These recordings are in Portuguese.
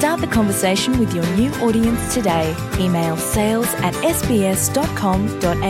Start the conversation with your new audience today. Email sales at sbs.com.au.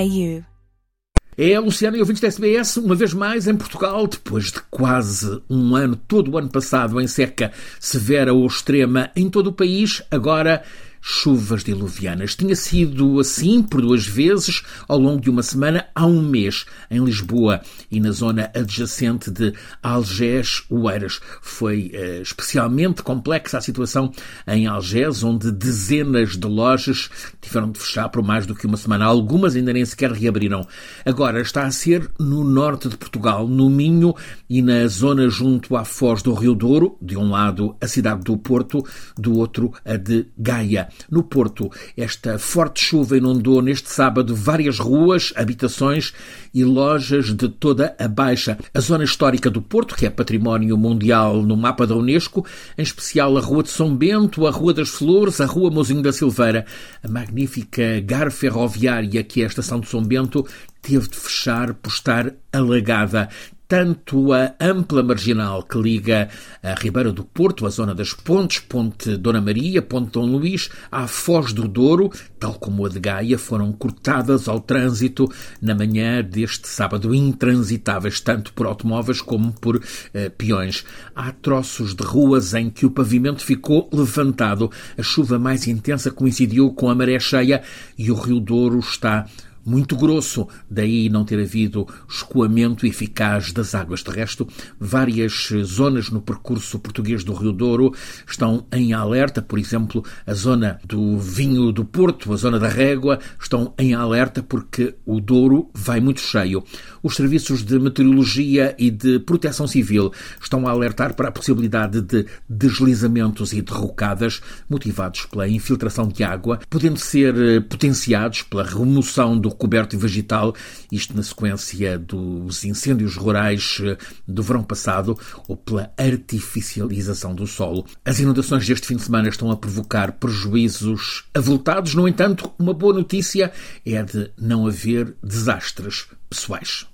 É a Luciana e ouvintes da SBS, uma vez mais em Portugal, depois de quase um ano, todo o ano passado, em seca severa ou extrema em todo o país, agora chuvas diluvianas. Tinha sido assim por duas vezes ao longo de uma semana há um mês em Lisboa e na zona adjacente de Algés, Oeiras. Foi eh, especialmente complexa a situação em Algés, onde dezenas de lojas tiveram de fechar por mais do que uma semana. Algumas ainda nem sequer reabriram. Agora está a ser no norte de Portugal, no Minho e na zona junto à foz do Rio Douro, de um lado a cidade do Porto, do outro a de Gaia. No Porto, esta forte chuva inundou neste sábado várias ruas, habitações e lojas de toda a Baixa. A zona histórica do Porto, que é património mundial no mapa da Unesco, em especial a Rua de São Bento, a Rua das Flores, a Rua Mozinho da Silveira, a magnífica gar ferroviária que é a Estação de São Bento, teve de fechar por estar alagada tanto a ampla marginal que liga a Ribeira do Porto, a zona das Pontes, Ponte Dona Maria, Ponte Dom Luís, à Foz do Douro, tal como a de Gaia, foram cortadas ao trânsito na manhã deste sábado, intransitáveis tanto por automóveis como por eh, peões. Há troços de ruas em que o pavimento ficou levantado. A chuva mais intensa coincidiu com a maré cheia e o Rio Douro está muito grosso, daí não ter havido escoamento eficaz das águas. De resto, várias zonas no percurso português do Rio Douro estão em alerta, por exemplo, a zona do vinho do Porto, a zona da Régua, estão em alerta porque o Douro vai muito cheio. Os serviços de meteorologia e de proteção civil estão a alertar para a possibilidade de deslizamentos e derrocadas motivados pela infiltração de água, podendo ser eh, potenciados pela remoção do coberto vegetal, isto na sequência dos incêndios rurais eh, do verão passado ou pela artificialização do solo. As inundações deste fim de semana estão a provocar prejuízos avultados, no entanto, uma boa notícia é a de não haver desastres pessoais.